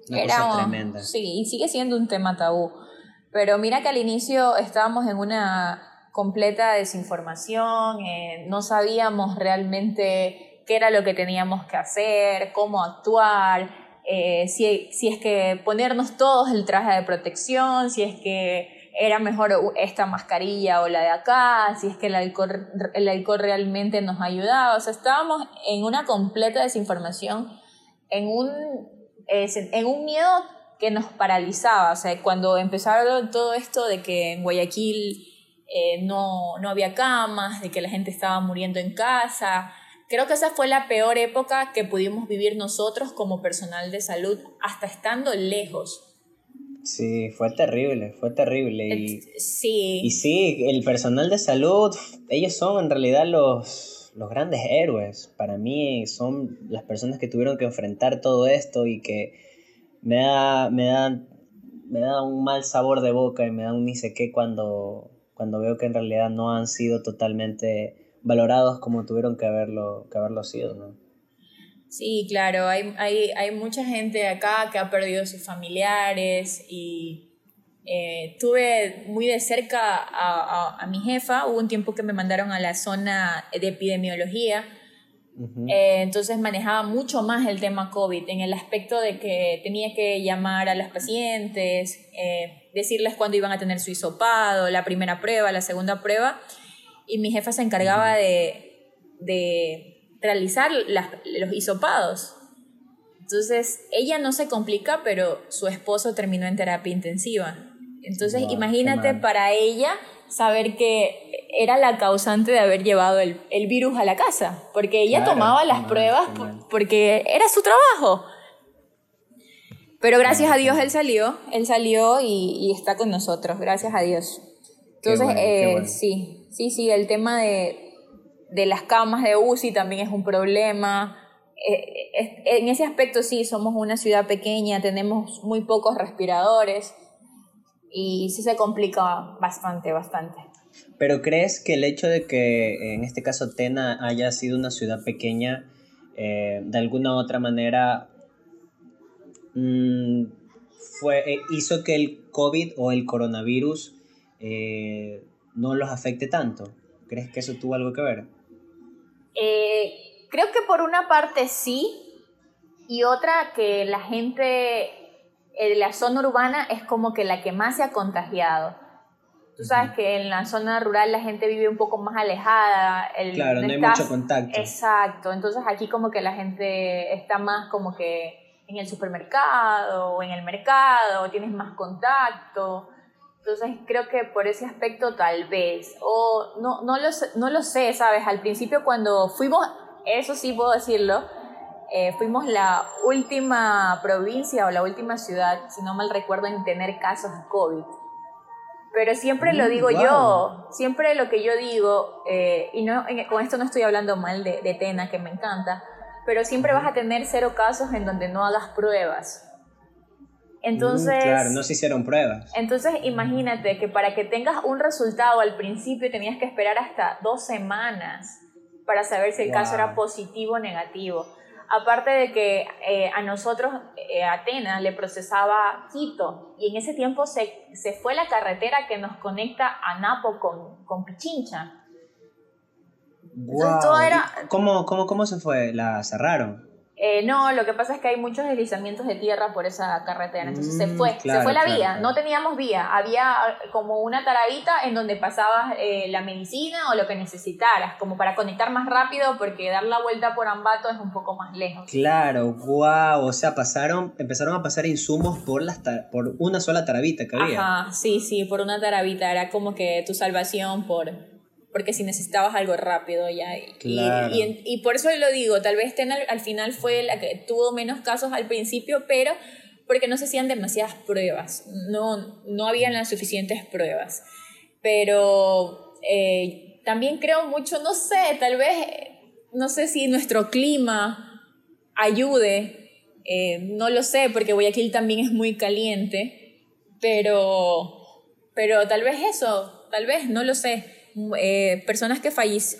Una cosa tremenda. Sí, y sigue siendo un tema tabú. Pero mira que al inicio estábamos en una completa desinformación, eh, no sabíamos realmente qué era lo que teníamos que hacer, cómo actuar, eh, si, si es que ponernos todos el traje de protección, si es que era mejor esta mascarilla o la de acá, si es que el alcohol, el alcohol realmente nos ayudaba. O sea, estábamos en una completa desinformación, en un, en un miedo que nos paralizaba. O sea, cuando empezaron todo esto de que en Guayaquil eh, no, no había camas, de que la gente estaba muriendo en casa, Creo que esa fue la peor época que pudimos vivir nosotros como personal de salud, hasta estando lejos. Sí, fue terrible, fue terrible. Y, sí. Y sí, el personal de salud, ellos son en realidad los, los grandes héroes. Para mí son las personas que tuvieron que enfrentar todo esto y que me da, me da, me da un mal sabor de boca y me da un ni sé qué cuando, cuando veo que en realidad no han sido totalmente valorados como tuvieron que haberlo, que haberlo sido, ¿no? Sí, claro, hay, hay, hay mucha gente acá que ha perdido sus familiares y eh, tuve muy de cerca a, a, mi jefa, hubo un tiempo que me mandaron a la zona de epidemiología, eh, entonces manejaba mucho más el tema COVID en el aspecto de que tenía que llamar a los pacientes, eh, decirles cuándo iban a tener su hisopado, la primera prueba, la segunda prueba, y mi jefa se encargaba de, de realizar los hisopados. Entonces, ella no se complica, pero su esposo terminó en terapia intensiva. Entonces, imagínate para ella saber que era la causante de haber llevado el, virus a la casa, porque ella tomaba las pruebas porque era su trabajo. Pero gracias a Dios él salió, él salió y, está con nosotros, gracias a Dios. Entonces, eh, sí, sí, sí, el tema de, de las camas de UCI también es un problema. Eh, en ese aspecto sí, somos una ciudad pequeña, tenemos muy pocos respiradores y sí se complica bastante, bastante. Pero ¿crees que el hecho de que en este caso Tena haya sido una ciudad pequeña, eh, de alguna u otra manera, mm, fue, eh, hizo que el COVID o el coronavirus no los afecte tanto? ¿Crees que eso tuvo algo que ver? Eh, creo que por una parte sí, y otra que la gente de la zona urbana es como que la que más se ha contagiado. Tú sabes que en la zona rural la gente vive un poco más alejada. El, claro, no, hay mucho contacto. Exacto, entonces aquí como que la gente está más como que en el supermercado o en el mercado, tienes más contacto. Entonces creo que por ese aspecto tal vez, o no, no, lo, no lo sé, ¿sabes? Al principio cuando fuimos, eso sí puedo decirlo, eh, fuimos la última provincia o la última ciudad, si no mal recuerdo, en tener casos de COVID. Pero siempre lo mm, digo yo, siempre lo que yo digo, eh, y no, con esto no estoy hablando mal de, de Tena, que me encanta, pero siempre vas a tener cero casos en donde no hagas pruebas. Entonces, claro, no se hicieron pruebas. Entonces, imagínate que para que tengas un resultado al principio tenías que esperar hasta dos semanas para saber si el caso era positivo o negativo. Aparte de que eh, a nosotros, eh, Atenas, le procesaba Quito y en ese tiempo se, se, fue la carretera que nos conecta a Napo con, con Pichincha. ¿Cómo, cómo, ¿Cómo se fue? ¿La cerraron? Eh, no, lo que pasa es que hay muchos deslizamientos de tierra por esa carretera, entonces se mm, fue, se fue la vía, no teníamos vía, había como una taradita en donde pasabas eh, la medicina o lo que necesitaras, como para conectar más rápido, porque dar la vuelta por Ambato es un poco más lejos. Claro, wow, o sea, pasaron, empezaron a pasar insumos por, las por una sola tarabita que había. Ajá, sí, sí, por una tarabita, era como que tu salvación por porque si necesitabas algo rápido ya. Y, y, por eso lo digo, tal vez Ten al, final fue la que tuvo menos casos al principio, pero porque no se hacían demasiadas pruebas, no, no habían las suficientes pruebas. Pero eh, también creo mucho, no sé, tal vez, no sé si nuestro clima ayude, eh, no lo sé, porque Guayaquil también es muy caliente, pero, pero tal vez eso, tal vez, no lo sé. Eh, personas que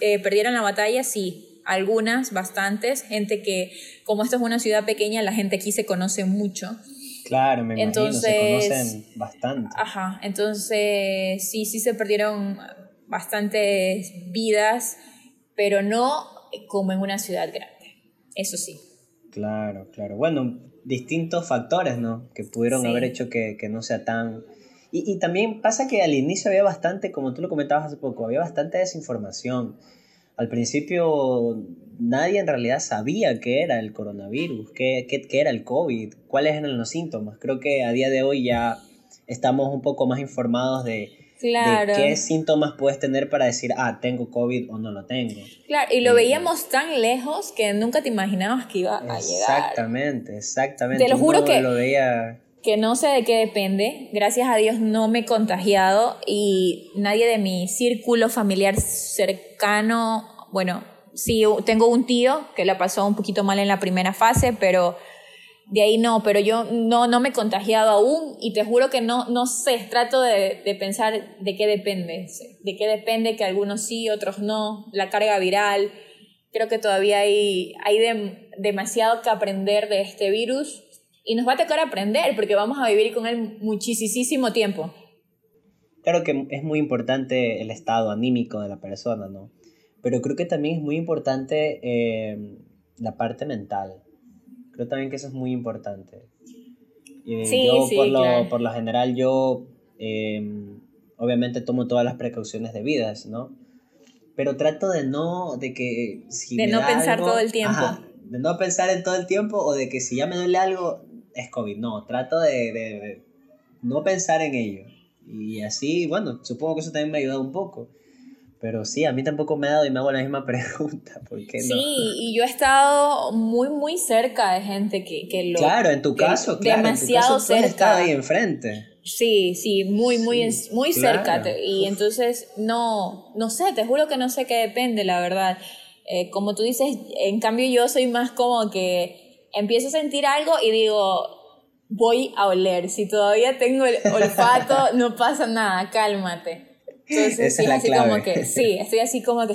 eh, perdieron la batalla, sí, algunas, bastantes, gente que, como esto es una ciudad pequeña, la gente aquí se conoce mucho. Claro, me imagino, se conocen bastante. Ajá, entonces sí, sí se perdieron bastantes vidas, pero no como en una ciudad grande. Eso sí. Claro, claro. Bueno, distintos factores, ¿no? Que pudieron haber hecho que, que, no sea tan... Y, y, también pasa que al inicio había bastante, como tú lo comentabas hace poco, había bastante desinformación. Al principio nadie en realidad sabía qué era el coronavirus, qué, qué, qué era el COVID, cuáles eran los síntomas. Creo que a día de hoy ya estamos un poco más informados de, Claro. qué síntomas puedes tener para decir, ah, tengo COVID o no lo tengo. Claro, y lo veíamos tan lejos que nunca te imaginabas que iba a llegar. Exactamente, exactamente. Te lo juro que, lo veía... que no sé de qué depende. Gracias a Dios no me he contagiado y nadie de mi círculo familiar cercano, bueno, sí, tengo un tío que la pasó un poquito mal en la primera fase, pero de ahí no, pero yo no, no me he contagiado aún y te juro que no, no sé, trato de, de pensar de qué depende, de qué depende que algunos sí, otros no, la carga viral. Creo que todavía hay, hay demasiado que aprender de este virus y nos va a tocar aprender porque vamos a vivir con él muchísimo tiempo. Claro que es muy importante el estado anímico de la persona, ¿no? Pero creo que también es muy importante eh, la parte mental Creo también que eso es muy importante. sí, yo, por, lo, por lo general, yo em, obviamente tomo todas las precauciones debidas, ¿no? Pero trato de no, de que si De no pensar todo el tiempo. de no pensar en todo el tiempo o de que si ya me duele algo, es COVID. No, trato de, de no pensar en ello. Y así, bueno, supongo que eso también me ha ayudado un poco. Pero sí, a mí tampoco me ha dado y me hago la misma pregunta. ¿Por qué no? Sí, y yo he estado muy, muy cerca de gente que, que lo. Claro, en tu caso, claro. Demasiado en tu caso, cerca. ahí enfrente. Sí, sí, muy, muy, muy cerca. Y entonces, no, no sé, te juro que no sé qué depende, la verdad. Eh, como tú dices, en cambio, yo soy más como que empiezo a sentir algo y digo, voy a oler. Si todavía tengo el olfato, no pasa nada, cálmate. Entonces, sí, así como que, sí, estoy así como que,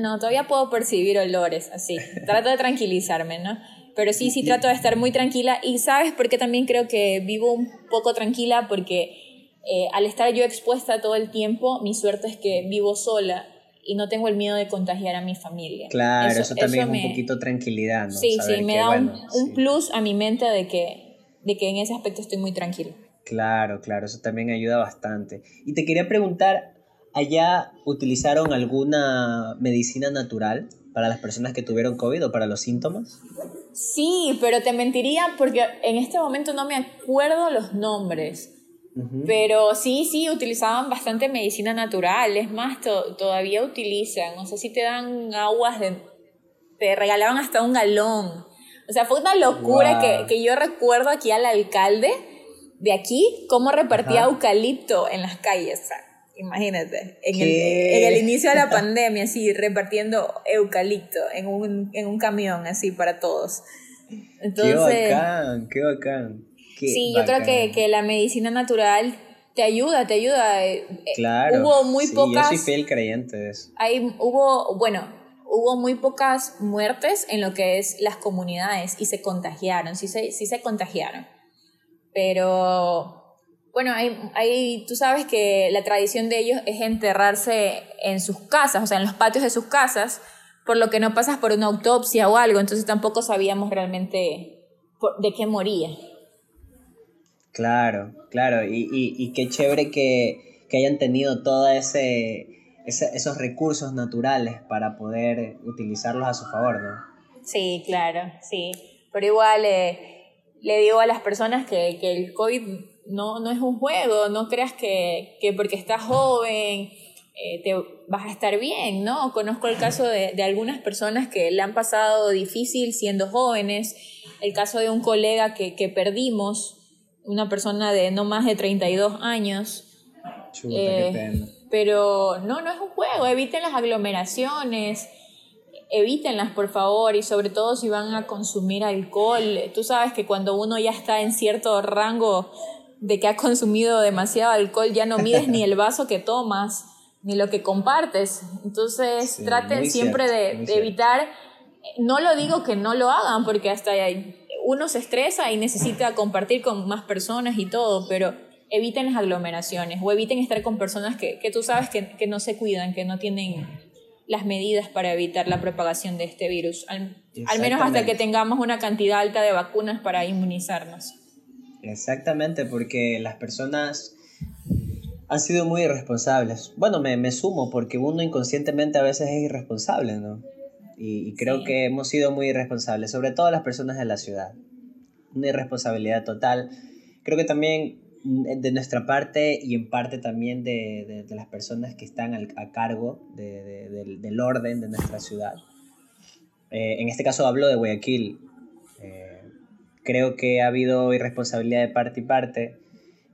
no, todavía puedo percibir olores, así. Trato de tranquilizarme, ¿no? Pero sí, sí trato de estar muy tranquila y sabes por qué también creo que vivo un poco tranquila porque eh, al estar yo expuesta todo el tiempo, mi suerte es que vivo sola y no tengo el miedo de contagiar a mi familia. Claro, eso, también es un poquito tranquilidad, ¿no? Sí, sí, me da un, un plus a mi mente de que, de que en ese aspecto estoy muy tranquila. Claro, claro, eso también ayuda bastante. Y te quería preguntar, ¿allá utilizaron alguna medicina natural para las personas que tuvieron COVID o para los síntomas? Sí, pero te mentiría porque en este momento no me acuerdo los nombres. Pero sí, sí, utilizaban bastante medicina natural. Es más, todavía utilizan. No sé si te dan aguas de... Te regalaban hasta un galón. O sea, fue una locura que, que yo recuerdo aquí al alcalde de aquí, cómo repartía eucalipto en las calles. imagínate, en el, en el, inicio de la pandemia, así, repartiendo eucalipto en un, en un camión, así, para todos. Entonces, qué bacán, qué bacán. Sí, yo creo que, que, la medicina natural te ayuda, te ayuda. Eh, eh, claro. Hubo muy sí, pocas. Yo soy fiel creyente de eso. Hay, hubo, bueno, hubo muy pocas muertes en lo que es las comunidades y se contagiaron, sí se, sí se contagiaron. Pero bueno, hay, tú sabes que la tradición de ellos es enterrarse en sus casas, o sea, en los patios de sus casas, por lo que no pasas por una autopsia o algo, entonces tampoco sabíamos realmente de qué moría. Claro, claro, y, y, qué chévere que, que hayan tenido todos ese, esos recursos naturales para poder utilizarlos a su favor, ¿no? Sí, claro, sí, pero igual... Eh, le digo a las personas que, que el COVID no, no, es un juego, no creas que, que porque estás joven eh, te vas a estar bien, ¿no? Conozco el caso de, de, algunas personas que le han pasado difícil siendo jóvenes, el caso de un colega que, que perdimos, una persona de no más de 32 años. Chuta, qué eh, pena. Pero no, no es un juego, eviten las aglomeraciones, evítenlas por favor y sobre todo si van a consumir alcohol. Tú sabes que cuando uno ya está en cierto rango de que ha consumido demasiado alcohol ya no mides ni el vaso que tomas ni lo que compartes. Entonces traten siempre de, evitar, no lo digo que no lo hagan porque hasta uno se estresa y necesita compartir con más personas y todo, pero eviten las aglomeraciones o eviten estar con personas que, que tú sabes que no se cuidan, que no tienen las medidas para evitar la propagación de este virus. Al menos hasta que tengamos una cantidad alta de vacunas para inmunizarnos. Exactamente, porque las personas han sido muy irresponsables. Bueno, me, me sumo porque uno inconscientemente a veces es irresponsable, ¿no? Y, creo que hemos sido muy irresponsables, sobre todo las personas de la ciudad. Una irresponsabilidad total. Creo que también mm, de nuestra parte y en parte también de, de, las personas que están a cargo de, del, orden de nuestra ciudad. Eh, en este caso hablo de Guayaquil. Eh, creo que ha habido irresponsabilidad de parte y parte.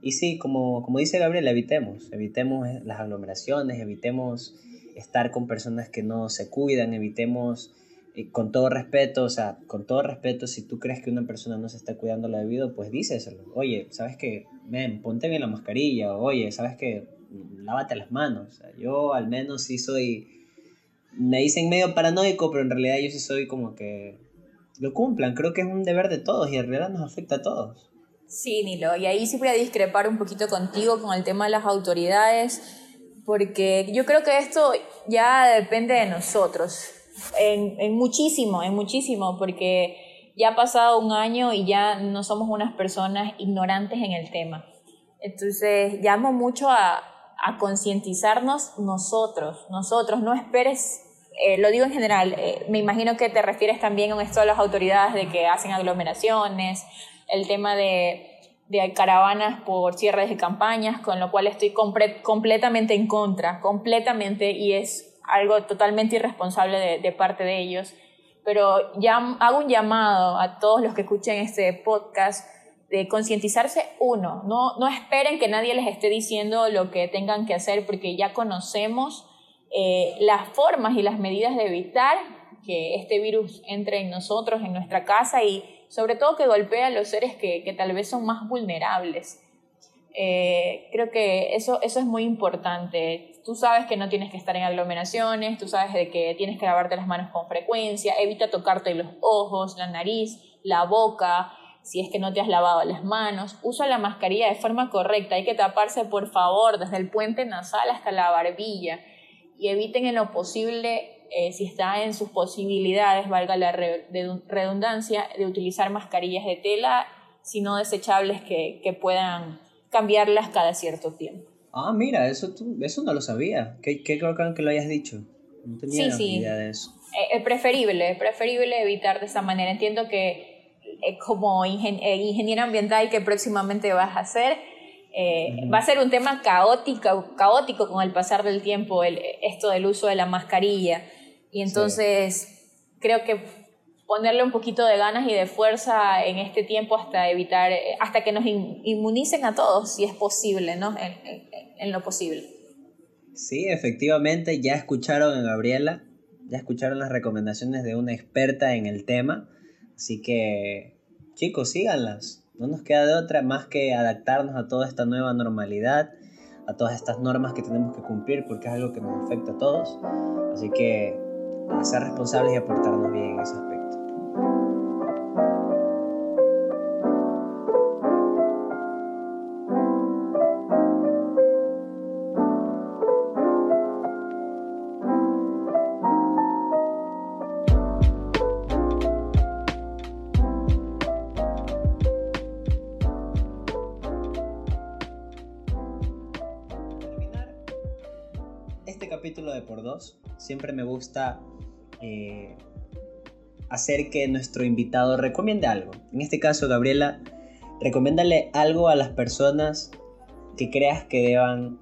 Y sí, como, como dice Gabriel, evitemos, evitemos las aglomeraciones, evitemos estar con personas que no se cuidan, evitemos eh, con todo respeto, o sea, con todo respeto, si tú crees que una persona no se está cuidando lo debido, pues díselo. Oye, ¿sabes qué? Men, ponte bien la mascarilla. oye, ¿sabes qué? Lávate las manos. yo al menos sí soy... Me dicen medio paranoico, pero en realidad yo sí soy como que lo cumplan. Creo que es un deber de todos y en realidad nos afecta a todos. Sí, Nilo, y ahí sí voy a discrepar un poquito contigo con el tema de las autoridades porque yo creo que esto ya depende de nosotros, en, en, muchísimo, en muchísimo, porque ya ha pasado un año y ya no somos unas personas ignorantes en el tema. Entonces, llamo mucho a, a concientizarnos nosotros, nosotros, no esperes, eh, lo digo en general, eh, me imagino que te refieres también a esto de las autoridades de que hacen aglomeraciones, el tema de de caravanas por cierres de campañas, con lo cual estoy completamente en contra, completamente, y es algo totalmente irresponsable de, de, parte de ellos. Pero ya hago un llamado a todos los que escuchen este podcast de concientizarse uno, no, no esperen que nadie les esté diciendo lo que tengan que hacer porque ya conocemos eh, las formas y las medidas de evitar que este virus entre en nosotros, en nuestra casa y sobre todo que golpea a los seres que, que tal vez son más vulnerables. Eh, creo que eso, eso es muy importante. Tú sabes que no tienes que estar en aglomeraciones, tú sabes de que tienes que lavarte las manos con frecuencia, evita tocarte los ojos, la nariz, la boca, si es que no te has lavado las manos, usa la mascarilla de forma correcta, hay que taparse por favor desde el puente nasal hasta la barbilla y eviten en lo posible eh, si está en sus posibilidades, valga la redundancia, de utilizar mascarillas de tela, sino desechables que, que puedan cambiarlas cada cierto tiempo. Ah, mira, eso, eso no lo sabía. Qué, qué creo que lo hayas dicho. No tenía idea de eso. Eh, es preferible, es preferible evitar de esa manera. Entiendo que eh, como ingeniero ambiental que próximamente vas a hacer, va a ser un tema caótico, caótico con el pasar del tiempo, el, esto del uso de la mascarilla. Y entonces creo que ponerle un poquito de ganas y de fuerza en este tiempo hasta evitar, eh, hasta que nos inmunicen a todos, si es posible, ¿no? En, lo posible. Sí, efectivamente, ya escucharon a Gabriela, ya escucharon las recomendaciones de una experta en el tema, así que chicos, síganlas. No nos queda de otra más que adaptarnos a toda esta nueva normalidad, a todas estas normas que tenemos que cumplir porque es algo que nos afecta a todos. Así que a ser responsables y aportarnos bien en ese aspecto. este capítulo de por dos siempre me gusta eh, hacer que nuestro invitado recomiende algo. En este caso, Gabriela, recomiéndale algo a las personas que creas que deban,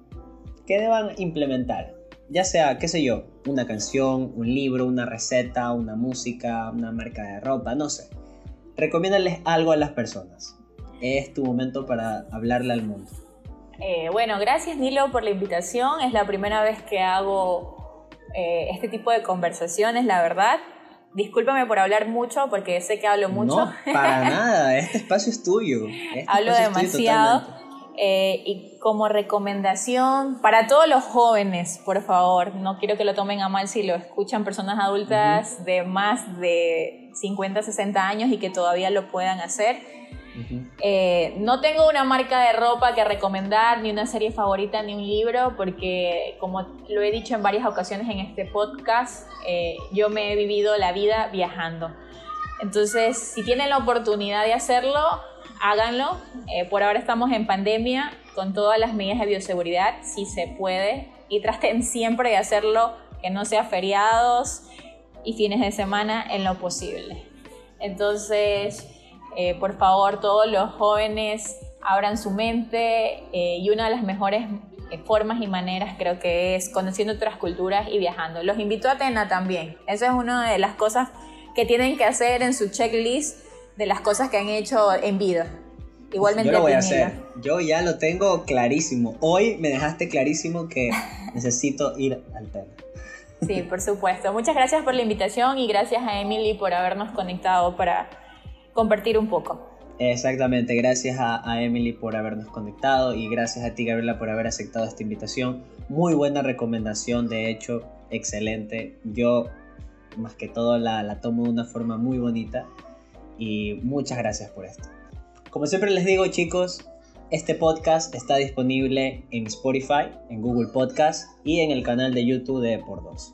que deban implementar. Ya sea, qué sé yo, una canción, un libro, una receta, una música, una marca de ropa, no sé. Recomiéndales algo a las personas. Es tu momento para hablarle al mundo. Eh, bueno, gracias Nilo por la invitación. Es la primera vez que hago eh, este tipo de conversaciones, la verdad. Discúlpame por hablar mucho, porque sé que hablo mucho. No, para nada, este espacio es tuyo. Este hablo demasiado. Eh, y como recomendación para todos los jóvenes, por favor, no quiero que lo tomen a mal si lo escuchan personas adultas de más de 50, 60 años y que todavía lo puedan hacer eh, no tengo una marca de ropa que recomendar, ni una serie favorita, ni un libro, porque como lo he dicho en varias ocasiones en este podcast, eh, yo me he vivido la vida viajando. Entonces, si tienen la oportunidad de hacerlo, háganlo. Eh, por ahora estamos en pandemia con todas las medidas de bioseguridad, si se puede, y traten siempre de hacerlo que no sea feriados y fines de semana en lo posible. Entonces, eh, por favor, todos los jóvenes abran su mente eh, y una de las mejores formas y maneras creo que es conociendo otras culturas y viajando. Los invito a Atena también. Esa es una de las cosas que tienen que hacer en su checklist de las cosas que han hecho en vida. Igualmente. Yo lo voy a hacer. Yo ya lo tengo clarísimo. Hoy me dejaste clarísimo que necesito ir al tema. Sí, por supuesto. Muchas gracias por la invitación y gracias a Emily por habernos conectado para compartir un poco. Exactamente, gracias a, Emily por habernos conectado y gracias a ti Gabriela por haber aceptado esta invitación. Muy buena recomendación, de hecho, excelente. Yo más que todo la, la tomo de una forma muy bonita y muchas gracias por esto. Como siempre les digo chicos, este podcast está disponible en Spotify, en Google Podcast y en el canal de YouTube de Por Dos.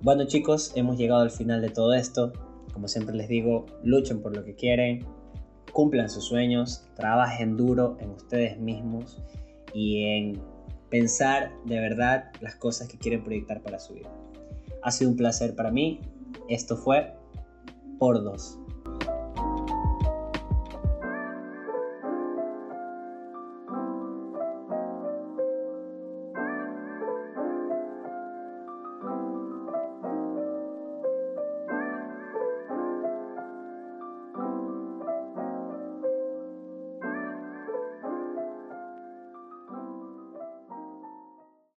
Bueno chicos, hemos llegado al final de todo esto. Como siempre les digo, luchen por lo que quieren, cumplan sus sueños, trabajen duro en ustedes mismos y en pensar de verdad las cosas que quieren proyectar para su vida. Ha sido un placer para mí. Esto fue por dos.